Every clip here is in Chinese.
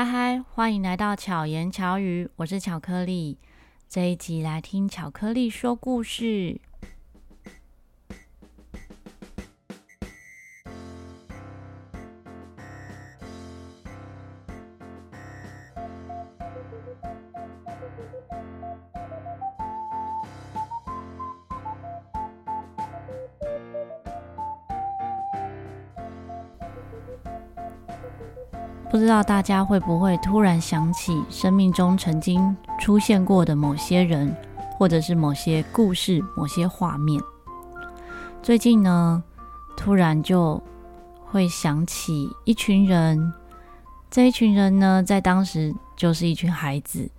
嗨嗨，欢迎来到巧言巧语，我是巧克力。这一集来听巧克力说故事。不知道大家会不会突然想起生命中曾经出现过的某些人，或者是某些故事、某些画面。最近呢，突然就会想起一群人，这一群人呢，在当时就是一群孩子。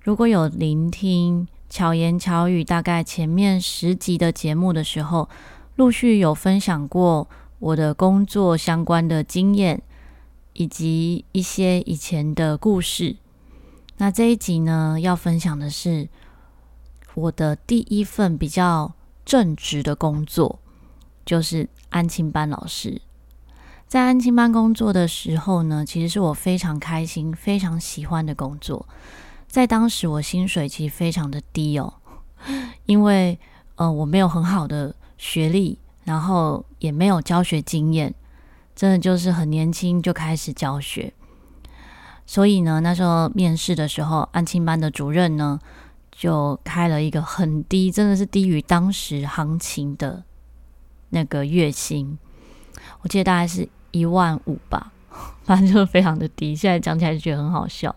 如果有聆听巧言巧语大概前面十集的节目的时候，陆续有分享过我的工作相关的经验。以及一些以前的故事。那这一集呢，要分享的是我的第一份比较正职的工作，就是安亲班老师。在安亲班工作的时候呢，其实是我非常开心、非常喜欢的工作。在当时，我薪水其实非常的低哦，因为呃，我没有很好的学历，然后也没有教学经验。真的就是很年轻就开始教学，所以呢，那时候面试的时候，安亲班的主任呢就开了一个很低，真的是低于当时行情的那个月薪，我记得大概是一万五吧，反正就是非常的低。现在讲起来就觉得很好笑，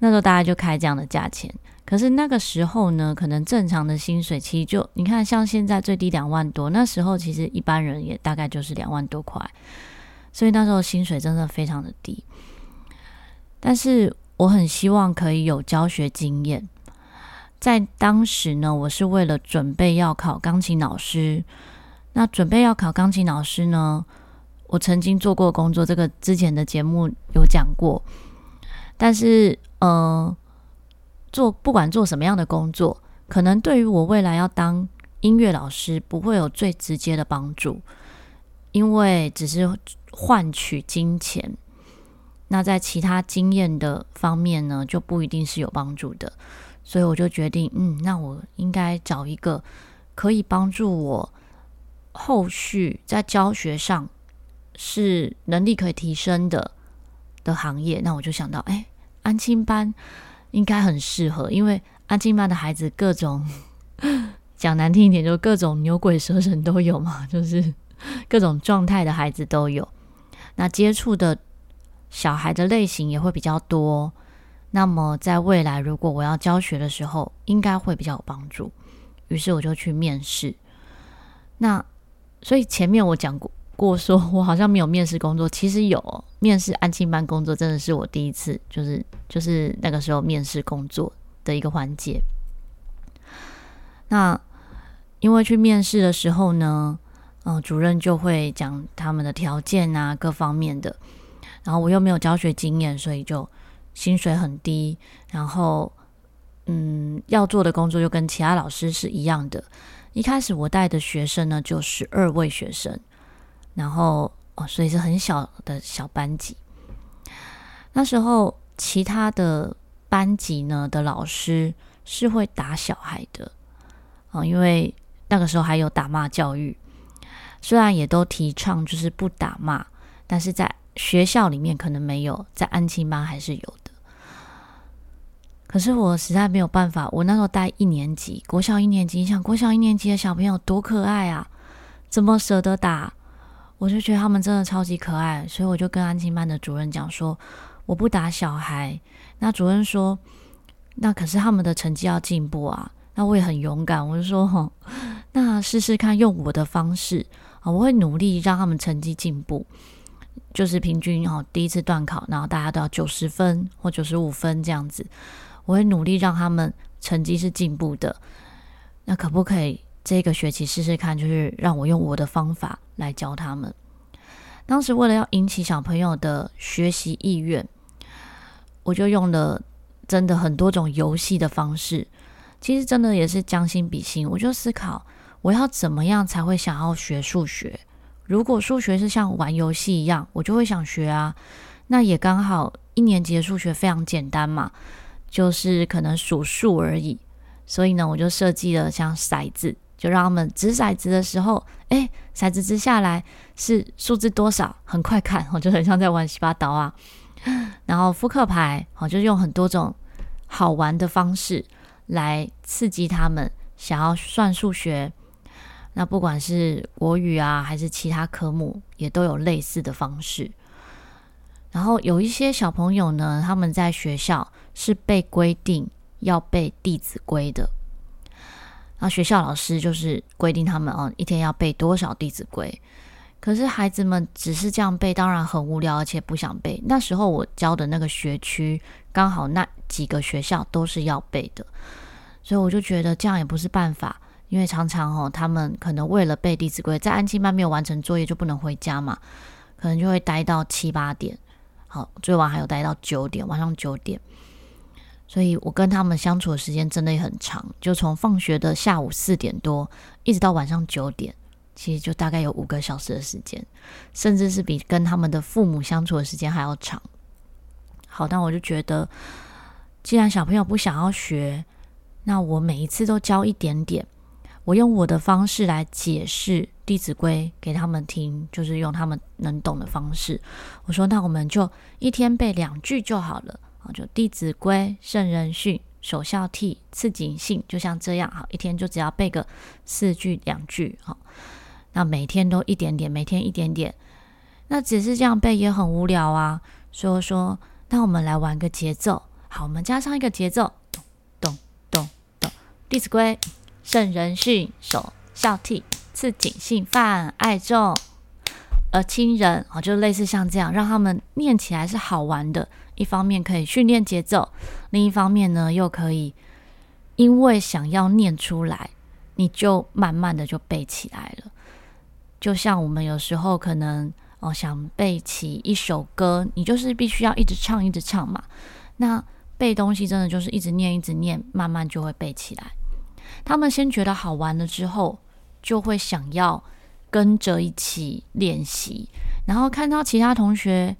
那时候大家就开这样的价钱。可是那个时候呢，可能正常的薪水其实就你看，像现在最低两万多，那时候其实一般人也大概就是两万多块，所以那时候薪水真的非常的低。但是我很希望可以有教学经验，在当时呢，我是为了准备要考钢琴老师。那准备要考钢琴老师呢，我曾经做过工作，这个之前的节目有讲过，但是呃。做不管做什么样的工作，可能对于我未来要当音乐老师不会有最直接的帮助，因为只是换取金钱。那在其他经验的方面呢，就不一定是有帮助的。所以我就决定，嗯，那我应该找一个可以帮助我后续在教学上是能力可以提升的的行业。那我就想到，哎，安亲班。应该很适合，因为安静班的孩子各种 讲难听一点，就各种牛鬼蛇神都有嘛，就是各种状态的孩子都有。那接触的小孩的类型也会比较多。那么在未来，如果我要教学的时候，应该会比较有帮助。于是我就去面试。那所以前面我讲过。过说，我好像没有面试工作，其实有面试安庆班工作，真的是我第一次，就是就是那个时候面试工作的一个环节。那因为去面试的时候呢，嗯、主任就会讲他们的条件啊，各方面的。然后我又没有教学经验，所以就薪水很低。然后，嗯，要做的工作就跟其他老师是一样的。一开始我带的学生呢，就十二位学生。然后哦，所以是很小的小班级。那时候其他的班级呢的老师是会打小孩的啊，因为那个时候还有打骂教育。虽然也都提倡就是不打骂，但是在学校里面可能没有，在安亲班还是有的。可是我实在没有办法，我那时候带一年级，国小一年级，你想国小一年级的小朋友多可爱啊，怎么舍得打？我就觉得他们真的超级可爱，所以我就跟安亲班的主任讲说，我不打小孩。那主任说，那可是他们的成绩要进步啊。那我也很勇敢，我就说，那试试看用我的方式啊，我会努力让他们成绩进步，就是平均哈，第一次段考，然后大家都要九十分或九十五分这样子，我会努力让他们成绩是进步的。那可不可以？这个学期试试看，就是让我用我的方法来教他们。当时为了要引起小朋友的学习意愿，我就用了真的很多种游戏的方式。其实真的也是将心比心，我就思考我要怎么样才会想要学数学。如果数学是像玩游戏一样，我就会想学啊。那也刚好一年级的数学非常简单嘛，就是可能数数而已。所以呢，我就设计了像骰子，就让他们掷骰子的时候，哎，骰子掷下来是数字多少，很快看，我 就很像在玩洗把刀啊。然后扑克牌，好，就是用很多种好玩的方式来刺激他们想要算数学。那不管是国语啊，还是其他科目，也都有类似的方式。然后有一些小朋友呢，他们在学校是被规定要背《弟子规》的。那学校老师就是规定他们哦，一天要背多少《弟子规》。可是孩子们只是这样背，当然很无聊，而且不想背。那时候我教的那个学区，刚好那几个学校都是要背的，所以我就觉得这样也不是办法。因为常常哦，他们可能为了背《弟子规》，在安静班没有完成作业就不能回家嘛，可能就会待到七八点，好，最晚还有待到九点，晚上九点。所以我跟他们相处的时间真的也很长，就从放学的下午四点多，一直到晚上九点，其实就大概有五个小时的时间，甚至是比跟他们的父母相处的时间还要长。好，但我就觉得，既然小朋友不想要学，那我每一次都教一点点。我用我的方式来解释《弟子规》给他们听，就是用他们能懂的方式。我说：“那我们就一天背两句就好了就《弟子规》圣人训，首孝悌，次谨信，就像这样。好，一天就只要背个四句两句。好，那每天都一点点，每天一点点。那只是这样背也很无聊啊。所以说，那我们来玩个节奏。好，我们加上一个节奏，咚咚咚咚，《弟子规》。”圣人训，首孝悌，次谨信，泛爱众而亲仁。哦，就类似像这样，让他们念起来是好玩的。一方面可以训练节奏，另一方面呢，又可以因为想要念出来，你就慢慢的就背起来了。就像我们有时候可能哦想背起一首歌，你就是必须要一直唱，一直唱嘛。那背东西真的就是一直念，一直念，慢慢就会背起来。他们先觉得好玩了之后，就会想要跟着一起练习，然后看到其他同学，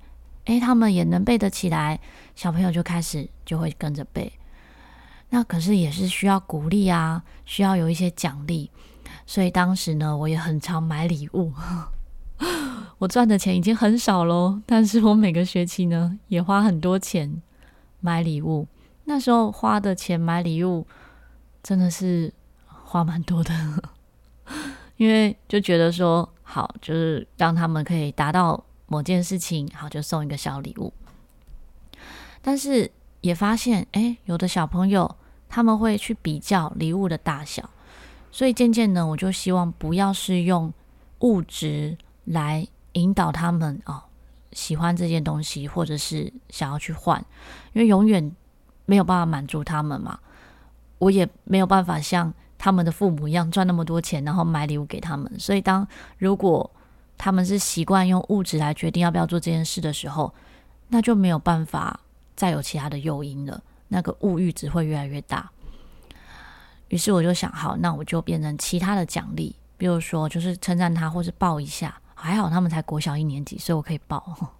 诶，他们也能背得起来，小朋友就开始就会跟着背。那可是也是需要鼓励啊，需要有一些奖励。所以当时呢，我也很常买礼物。我赚的钱已经很少喽，但是我每个学期呢，也花很多钱买礼物。那时候花的钱买礼物。真的是花蛮多的，因为就觉得说好，就是让他们可以达到某件事情，好，就送一个小礼物。但是也发现，哎，有的小朋友他们会去比较礼物的大小，所以渐渐呢，我就希望不要是用物质来引导他们哦，喜欢这件东西，或者是想要去换，因为永远没有办法满足他们嘛。我也没有办法像他们的父母一样赚那么多钱，然后买礼物给他们。所以，当如果他们是习惯用物质来决定要不要做这件事的时候，那就没有办法再有其他的诱因了。那个物欲只会越来越大。于是我就想，好，那我就变成其他的奖励，比如说就是称赞他，或是抱一下。还好他们才国小一年级，所以我可以抱，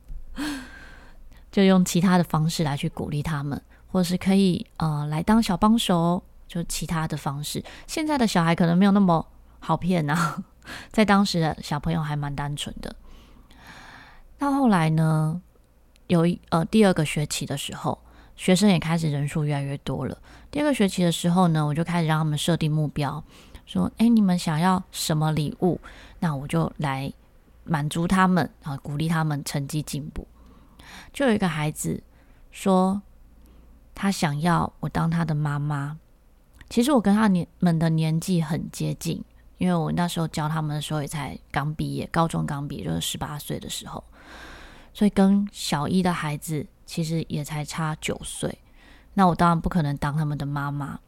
就用其他的方式来去鼓励他们。或是可以呃来当小帮手，就其他的方式。现在的小孩可能没有那么好骗啊，在当时的小朋友还蛮单纯的。到后来呢，有一呃第二个学期的时候，学生也开始人数越来越多了。第二个学期的时候呢，我就开始让他们设定目标，说：“诶，你们想要什么礼物？那我就来满足他们啊，鼓励他们成绩进步。”就有一个孩子说。他想要我当他的妈妈，其实我跟他年们的年纪很接近，因为我那时候教他们的时候也才刚毕业，高中刚毕业就是十八岁的时候，所以跟小一的孩子其实也才差九岁。那我当然不可能当他们的妈妈，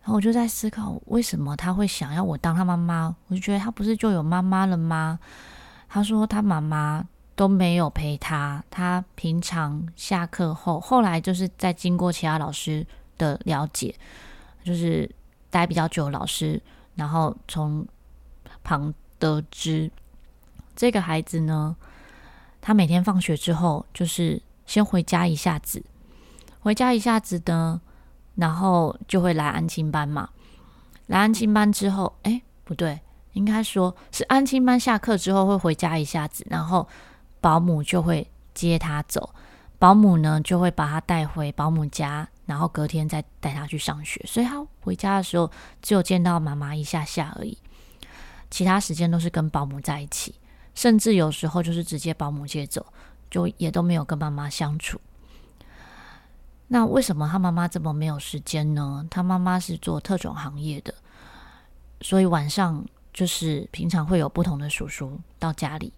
然后我就在思考，为什么他会想要我当他妈妈？我就觉得他不是就有妈妈了吗？他说他妈妈。都没有陪他。他平常下课后，后来就是在经过其他老师的了解，就是待比较久的老师，然后从旁得知，这个孩子呢，他每天放学之后就是先回家一下子，回家一下子呢，然后就会来安亲班嘛。来安亲班之后，哎，不对，应该说是安亲班下课之后会回家一下子，然后保姆就会接他走，保姆呢就会把他带回保姆家，然后隔天再带他去上学。所以他回家的时候只有见到妈妈一下下而已，其他时间都是跟保姆在一起。甚至有时候就是直接保姆接走，就也都没有跟妈妈相处。那为什么他妈妈这么没有时间呢？他妈妈是做特种行业的，所以晚上就是平常会有不同的叔叔到家里。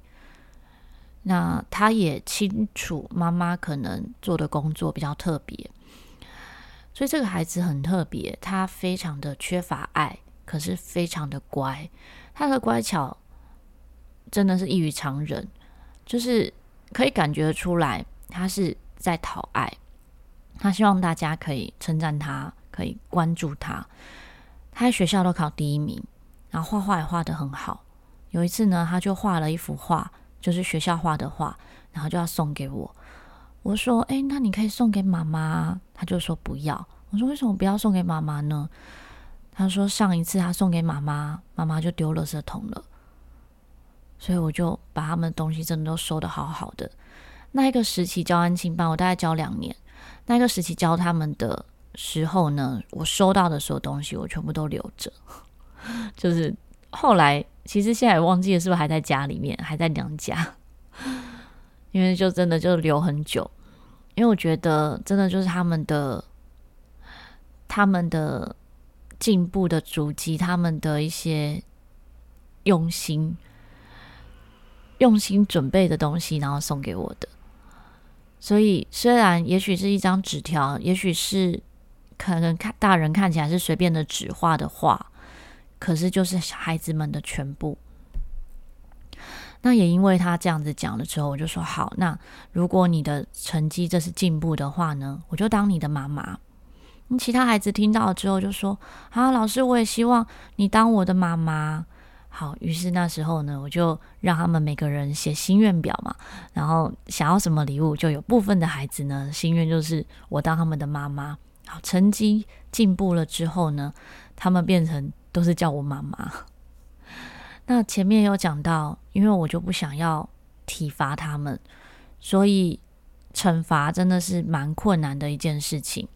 那他也清楚妈妈可能做的工作比较特别，所以这个孩子很特别，他非常的缺乏爱，可是非常的乖，他的乖巧。真的是异于常人，就是可以感觉出来，他是在讨爱，他希望大家可以称赞他，可以关注他。他在学校都考第一名，然后画画也画得很好。有一次呢，他就画了一幅画，就是学校画的画，然后就要送给我。我说：“哎，那你可以送给妈妈。”他就说：“不要。”我说：“为什么不要送给妈妈呢？”他说：“上一次他送给妈妈，妈妈就丢垃圾桶了。”所以我就把他们的东西真的都收的好好的。那一个时期教安亲班，我大概教两年。那一个时期教他们的时候呢，我收到的所有东西我全部都留着。就是后来，其实现在也忘记了是不是还在家里面，还在娘家。因为就真的就留很久，因为我觉得真的就是他们的他们的进步的足迹，他们的一些用心。用心准备的东西，然后送给我的。所以，虽然也许是一张纸条，也许是可能看大人看起来是随便的纸画的画，可是就是孩子们的全部。那也因为他这样子讲了之后，我就说好。那如果你的成绩这是进步的话呢，我就当你的妈妈。其他孩子听到之后就说：“啊，老师，我也希望你当我的妈妈。”好，于是那时候呢，我就让他们每个人写心愿表嘛，然后想要什么礼物，就有部分的孩子呢，心愿就是我当他们的妈妈。好，成绩进步了之后呢，他们变成都是叫我妈妈。那前面有讲到，因为我就不想要体罚他们，所以惩罚真的是蛮困难的一件事情。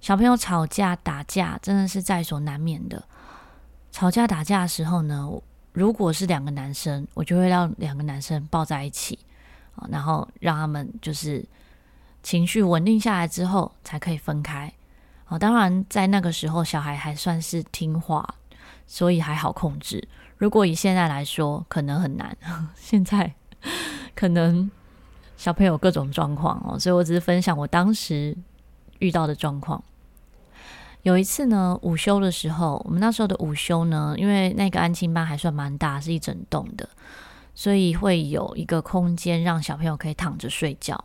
小朋友吵架打架真的是在所难免的。吵架打架的时候呢，如果是两个男生，我就会让两个男生抱在一起，然后让他们就是情绪稳定下来之后才可以分开。哦，当然在那个时候小孩还算是听话，所以还好控制。如果以现在来说，可能很难。现在可能小朋友各种状况哦，所以我只是分享我当时遇到的状况。有一次呢，午休的时候，我们那时候的午休呢，因为那个安亲班还算蛮大，是一整栋的，所以会有一个空间让小朋友可以躺着睡觉。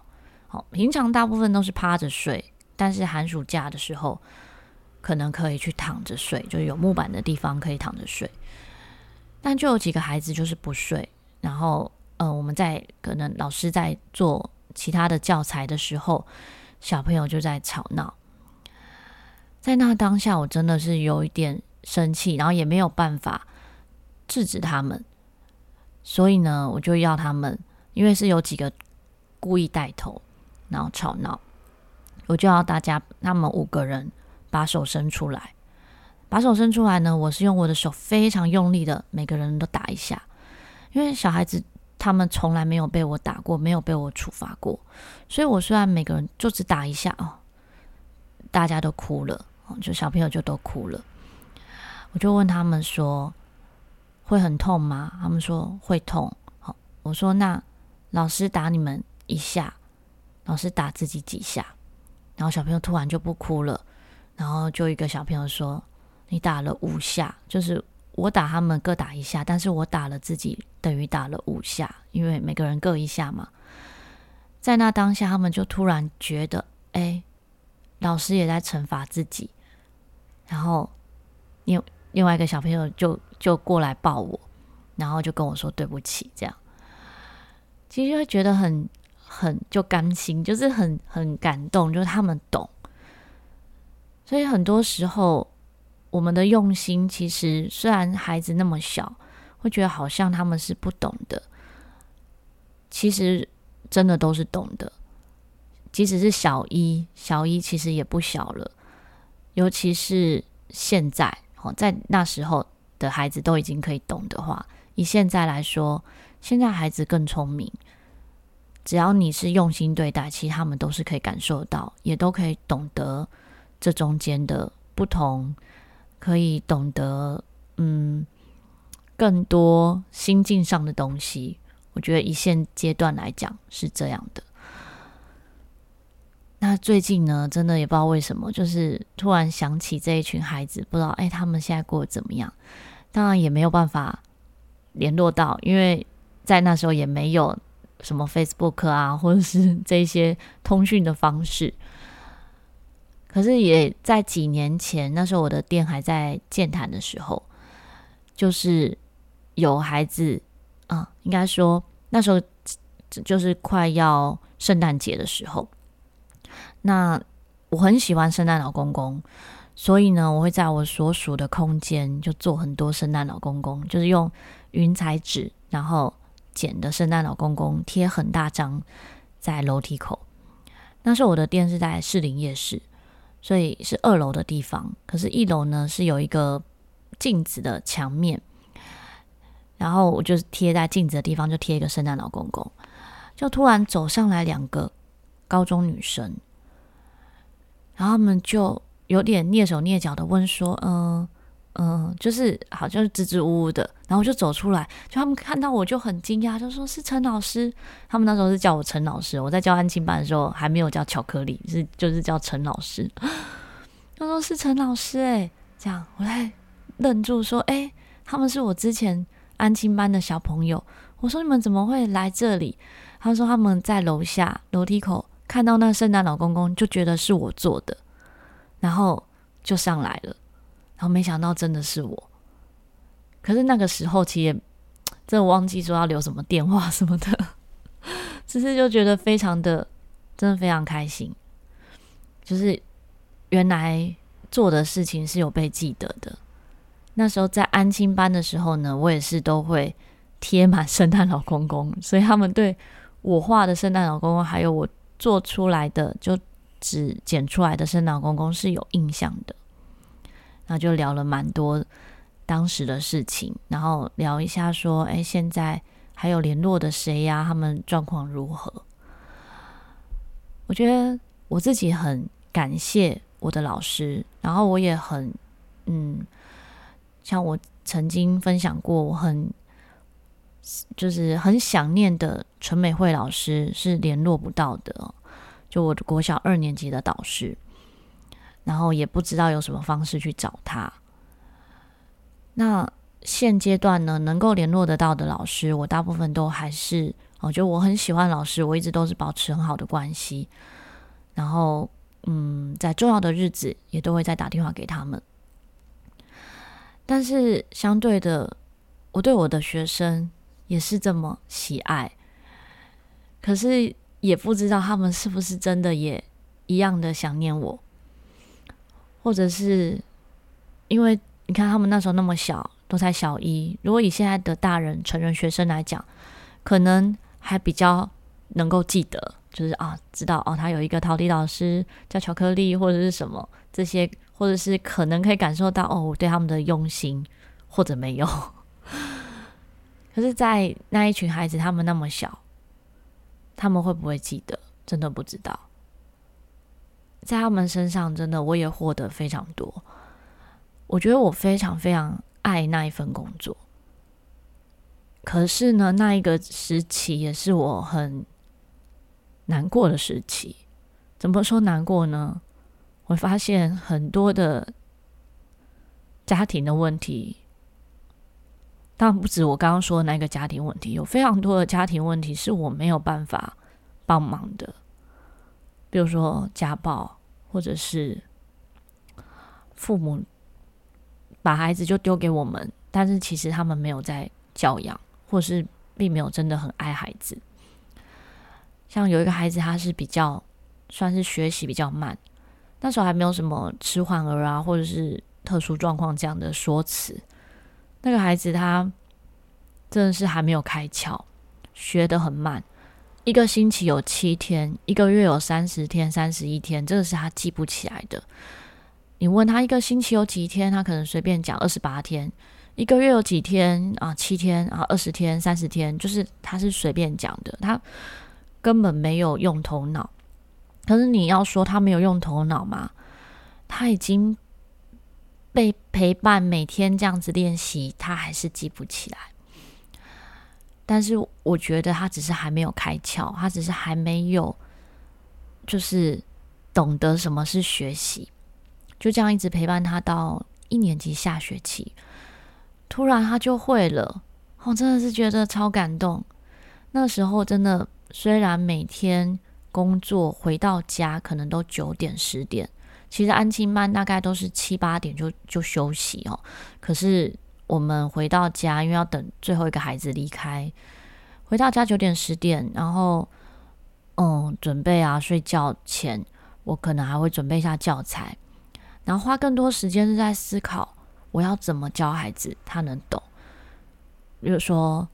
好，平常大部分都是趴着睡，但是寒暑假的时候，可能可以去躺着睡，就是有木板的地方可以躺着睡。但就有几个孩子就是不睡，然后呃，我们在可能老师在做其他的教材的时候，小朋友就在吵闹。在那当下，我真的是有一点生气，然后也没有办法制止他们，所以呢，我就要他们，因为是有几个故意带头，然后吵闹，我就要大家，他们五个人把手伸出来，把手伸出来呢，我是用我的手非常用力的，每个人都打一下，因为小孩子他们从来没有被我打过，没有被我处罚过，所以我虽然每个人就只打一下哦，大家都哭了。就小朋友就都哭了，我就问他们说：“会很痛吗？”他们说会痛。好，我说那老师打你们一下，老师打自己几下，然后小朋友突然就不哭了，然后就一个小朋友说：“你打了五下，就是我打他们各打一下，但是我打了自己等于打了五下，因为每个人各一下嘛。”在那当下，他们就突然觉得，哎，老师也在惩罚自己。然后，另另外一个小朋友就就过来抱我，然后就跟我说对不起，这样。其实会觉得很很就甘心，就是很很感动，就是他们懂。所以很多时候，我们的用心，其实虽然孩子那么小，会觉得好像他们是不懂的，其实真的都是懂的。即使是小一，小一其实也不小了，尤其是现在，哦，在那时候的孩子都已经可以懂的话，以现在来说，现在孩子更聪明，只要你是用心对待，其实他们都是可以感受到，也都可以懂得这中间的不同，可以懂得嗯更多心境上的东西。我觉得一线阶段来讲是这样的。那最近呢，真的也不知道为什么，就是突然想起这一群孩子，不知道哎，他们现在过得怎么样？当然也没有办法联络到，因为在那时候也没有什么 Facebook 啊，或者是这些通讯的方式。可是也在几年前，那时候我的店还在建坛的时候，就是有孩子啊，应该说那时候就是快要圣诞节的时候。那我很喜欢圣诞老公公，所以呢，我会在我所属的空间就做很多圣诞老公公，就是用云彩纸，然后剪的圣诞老公公贴很大张在楼梯口。那时候我的店是在士林夜市，所以是二楼的地方，可是一楼呢是有一个镜子的墙面，然后我就贴在镜子的地方就贴一个圣诞老公公，就突然走上来两个高中女生。然后他们就有点蹑手蹑脚的问说：“嗯嗯，就是好像支支吾吾的。”然后我就走出来，就他们看到我就很惊讶，就说是陈老师。他们那时候是叫我陈老师，我在教安亲班的时候还没有叫巧克力，是就是叫陈老师。他说是陈老师，哎，这样我才愣住说：“哎，他们是我之前安亲班的小朋友。”我说：“你们怎么会来这里？”他说：“他们在楼下楼梯口。”看到那圣诞老公公，就觉得是我做的，然后就上来了，后没想到真的是我。可是那个时候，其实真的忘记说要留什么电话什么的，只是就觉得非常的，真的非常开心。就是原来做的事情是有被记得的。那时候在安亲班的时候呢，我也是都会贴满圣诞老公公，所以他们对我画的圣诞老公公还有我。做出来的就只剪出来的圣诞老公公是有印象的，那就聊了蛮多当时的事情，然后聊一下说，哎，现在还有联络的谁呀？他们状况如何？我觉得我自己很感谢我的老师，然后我也很嗯，像我曾经分享过，我很。就是很想念的陈美惠老师是联络不到的，就我的国小二年级的导师，然后也不知道有什么方式去找他。那现阶段呢，能够联络得到的老师，我大部分都还是，我觉得我很喜欢老师，我一直都是保持很好的关系。然后，嗯，在重要的日子也都会再打电话给他们。但是相对的，我对我的学生。也是这么喜爱，可是也不知道他们是不是真的也一样的想念我，或者是因为你看他们那时候那么小，都才小一。如果以现在的大人成人学生来讲，可能还比较能够记得，就是啊，知道哦，他有一个陶笛老师叫巧克力，或者是什么这些，或者是可能可以感受到哦，我对他们的用心，或者没有。可是，在那一群孩子，他们那么小，他们会不会记得？真的不知道。在他们身上，真的我也获得非常多。我觉得我非常非常爱那一份工作。可是呢，那一个时期也是我很难过的时期。怎么说难过呢？我发现很多的家庭的问题。当然不止我刚刚说的那个家庭问题，有非常多的家庭问题是我没有办法帮忙的，比如说家暴，或者是父母把孩子就丢给我们，但是其实他们没有在教养，或是并没有真的很爱孩子，像有一个孩子，他是比较算是学习比较慢，那时候还没有什么迟缓儿啊，或者是特殊状况这样的说辞。那个孩子他真的是还没有开窍，学得很慢，一个星期有七天，一个月有三十天、三十一天，这个是他记不起来的。你问他一个星期有几天，他可能随便讲二十八天；一个月有几天啊？七天啊？二十天、三十天，就是他是随便讲的，他根本没有用头脑。可是你要说他没有用头脑吗？他已经被陪伴，每天这样子练习，他还是记不起来。但是我觉得他只是还没有开窍，他只是还没有，就是懂得什么是学习。就这样一直陪伴他到一年级下学期，突然他就会了，我真的是觉得超感动。那时候真的，虽然每天工作回到家可能都九点十点，其实安亲班大概都是七八点就就休息哦。可是我们回到家，因为要等最后一个孩子离开，回到家九点十点，然后嗯，准备啊睡觉前，我可能还会准备一下教材。然后花更多时间是在思考，我要怎么教孩子他能懂。比如说，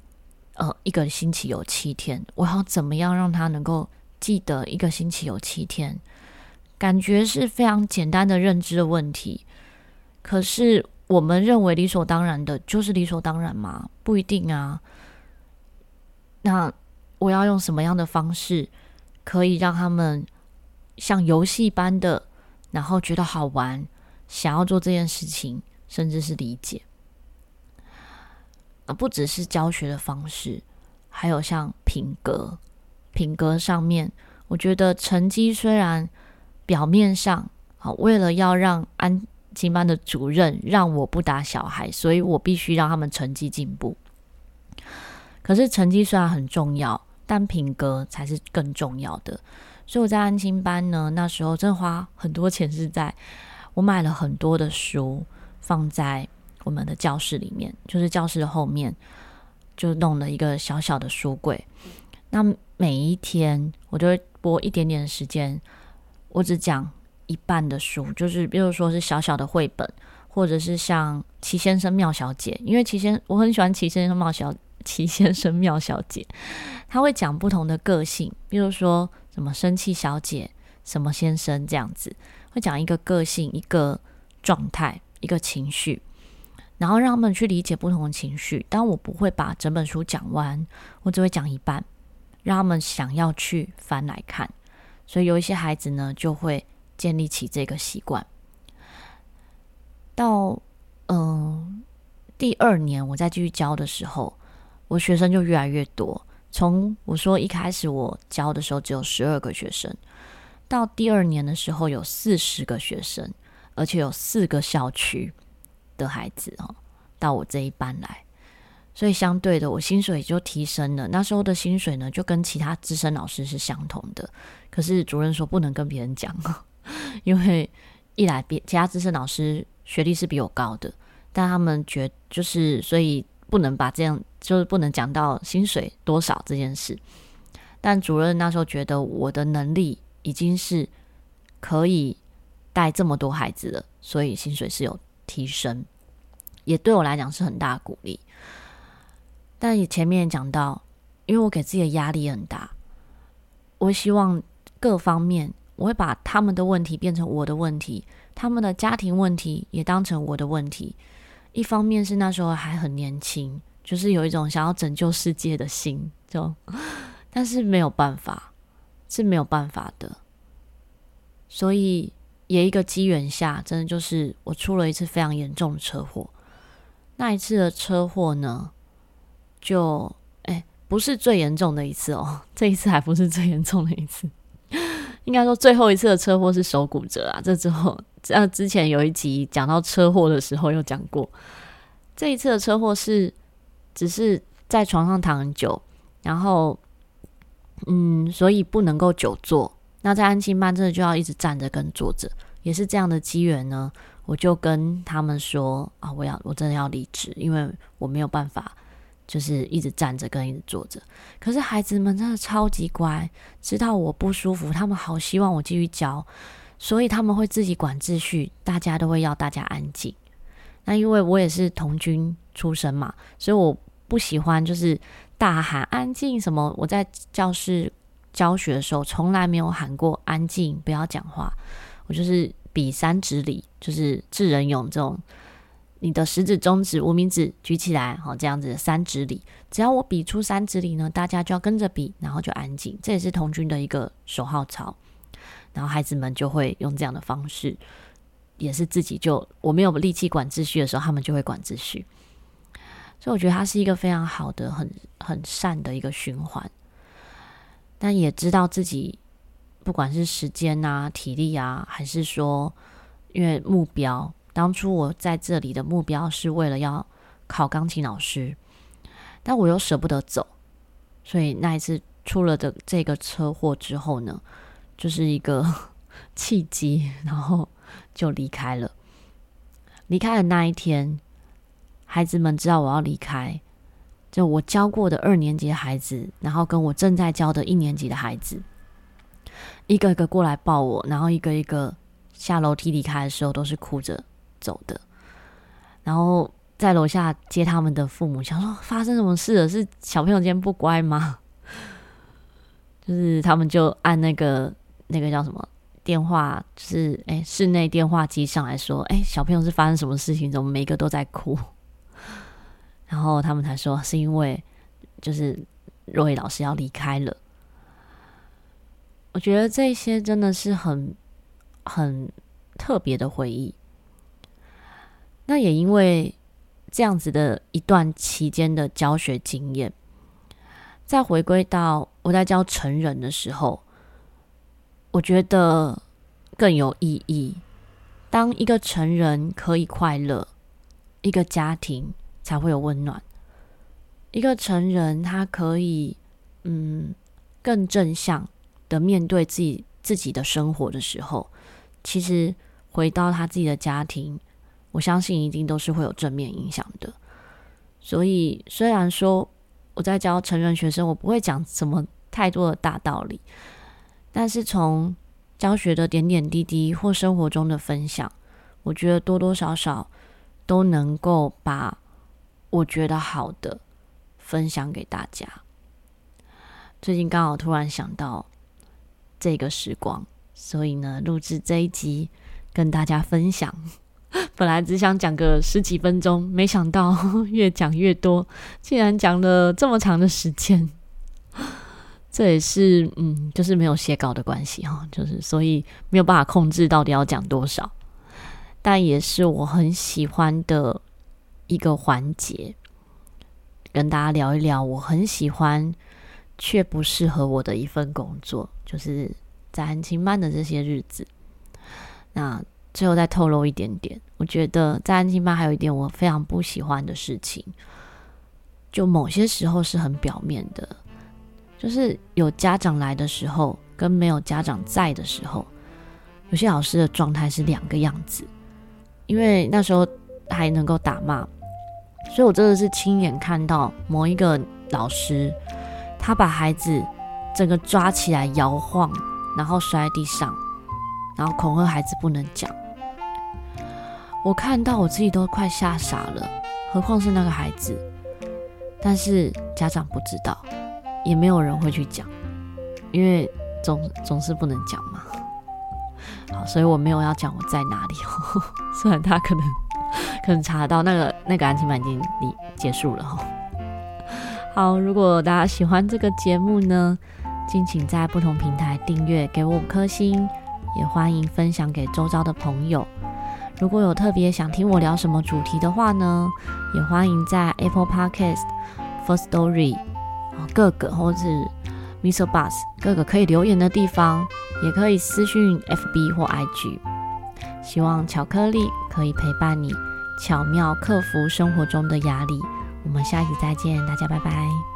呃，一个星期有七天，我要怎么样让他能够记得一个星期有七天？感觉是非常简单的认知的问题。可是我们认为理所当然的，就是理所当然吗？不一定啊。那我要用什么样的方式，可以让他们像游戏般的？然后觉得好玩，想要做这件事情，甚至是理解啊。不只是教学的方式，还有像品格，品格上面，我觉得成绩虽然表面上好，为了要让安亲班的主任让我不打小孩，所以我必须让他们成绩进步。可是成绩虽然很重要，但品格才是更重要的。所以我在安亲班呢，那时候真的花很多钱，是在我买了很多的书，放在我们的教室里面，就是教室的后面，就弄了一个小小的书柜。那每一天我就会拨一点点的时间，我只讲一半的书，就是比如说是小小的绘本，或者是像齐先生妙小姐，因为齐先我很喜欢齐先生妙小齐先生妙小姐，他会讲不同的个性，比如说。什么生气小姐，什么先生这样子，会讲一个个性、一个状态、一个情绪，然后让他们去理解不同的情绪。但我不会把整本书讲完，我只会讲一半，让他们想要去翻来看。所以有一些孩子呢，就会建立起这个习惯。到嗯、第二年，我再继续教的时候，我学生就越来越多。从我说一开始我教的时候只有十二个学生，到第二年的时候有四十个学生，而且有四个校区的孩子哦，到我这一班来，所以相对的我薪水就提升了。那时候的薪水呢，就跟其他资深老师是相同的。可是主任说不能跟别人讲，因为一来别其他资深老师学历是比我高的，但他们觉就是所以。不能把这样，就是不能讲到薪水多少这件事。但主任那时候觉得我的能力已经是可以带这么多孩子了，所以薪水是有提升，也对我来讲是很大的鼓励。但也前面讲到，因为我给自己的压力很大，我希望各方面，我会把他们的问题变成我的问题，他们的家庭问题也当成我的问题。一方面是那时候还很年轻，就是有一种想要拯救世界的心，就 但是没有办法，是没有办法的。所以也一个机缘下，真的就是我出了一次非常严重的车祸。那一次的车祸呢，就哎、不是最严重的一次哦，这一次还不是最严重的一次。应该说最后一次的车祸是手骨折啊，这之后。呃，之前有一集讲到车祸的时候，有讲过，这一次的车祸是只是在床上躺很久，然后，嗯，所以不能够久坐。那在安亲班真的就要一直站着跟坐着，也是这样的机缘呢。我就跟他们说啊，我要我真的要离职，因为我没有办法，就是一直站着跟一直坐着。可是孩子们真的超级乖，知道我不舒服，他们好希望我继续教，所以他们会自己管秩序，大家都会要大家安静。那因为我也是童军出身嘛，所以我不喜欢就是大喊安静什么。我在教室教学的时候，从来没有喊过安静，不要讲话。我就是比三指礼，就是智人勇这种。你的食指、中指、无名指举起来，好，这样子三指礼。只要我比出三指礼呢，大家就要跟着比，然后就安静。这也是童军的一个手号操。然后孩子们就会用这样的方式，也是自己就我没有力气管秩序的时候，他们就会管秩序。所以我觉得它是一个非常好的、很很善的一个循环。但也知道自己不管是时间啊、体力啊，还是说因为目标。当初我在这里的目标是为了要考钢琴老师，但我又舍不得走，所以那一次出了的这个车祸之后呢，就是一个 契机，然后就离开了。离开的那一天，孩子们知道我要离开，就我教过的二年级的孩子，然后跟我正在教的一年级的孩子，一个一个过来抱我，然后一个一个下楼梯离开的时候都是哭着走的，然后在楼下接他们的父母，想说发生什么事了？是小朋友今天不乖吗？就是他们就按那个那个叫什么电话，就是哎室内电话机上来说，哎小朋友是发生什么事情？怎么每一个都在哭？然后他们才说是因为就是若伟老师要离开了。我觉得这些真的是很很特别的回忆。那也因为这样子的一段期间的教学经验，再回归到我在教成人的时候，我觉得更有意义。当一个成人可以快乐，一个家庭才会有温暖。一个成人他可以嗯更正向的面对自己自己的生活的时候，其实回到他自己的家庭。我相信一定都是会有正面影响的，所以虽然说我在教成人学生，我不会讲什么太多的大道理，但是从教学的点点滴滴或生活中的分享，我觉得多多少少都能够把我觉得好的分享给大家。最近刚好突然想到这个时光，所以呢，录制这一集跟大家分享。本来只想讲个十几分钟，没想到 越讲越多，竟然讲了这么长的时间。这也是嗯，就是没有写稿的关系哈，就是所以没有办法控制到底要讲多少。但也是我很喜欢的一个环节，跟大家聊一聊我很喜欢却不适合我的一份工作，就是在安亲班的这些日子。那。最后再透露一点点，我觉得在安亲班还有一点我非常不喜欢的事情，就某些时候是很表面的，就是有家长来的时候跟没有家长在的时候，有些老师的状态是两个样子。因为那时候还能够打骂，所以我真的是亲眼看到某一个老师，他把孩子整个抓起来摇晃，然后摔在地上，然后恐吓孩子不能讲。我看到我自己都快吓傻了，何况是那个孩子。但是家长不知道，也没有人会去讲，因为总总是不能讲嘛。好，所以我没有要讲我在哪里。呵呵，虽然他可能可能查得到那个那个安全版已经你结束了哈。好，如果大家喜欢这个节目呢，敬请在不同平台订阅，给我五颗星，也欢迎分享给周遭的朋友。如果有特别想听我聊什么主题的话呢，也欢迎在 Apple Podcast、Firstory 啊各个或者是 Mr. Bus 各个可以留言的地方，也可以私讯 FB 或 IG。希望巧克力可以陪伴你，巧妙克服生活中的压力。我们下一集再见，大家拜拜。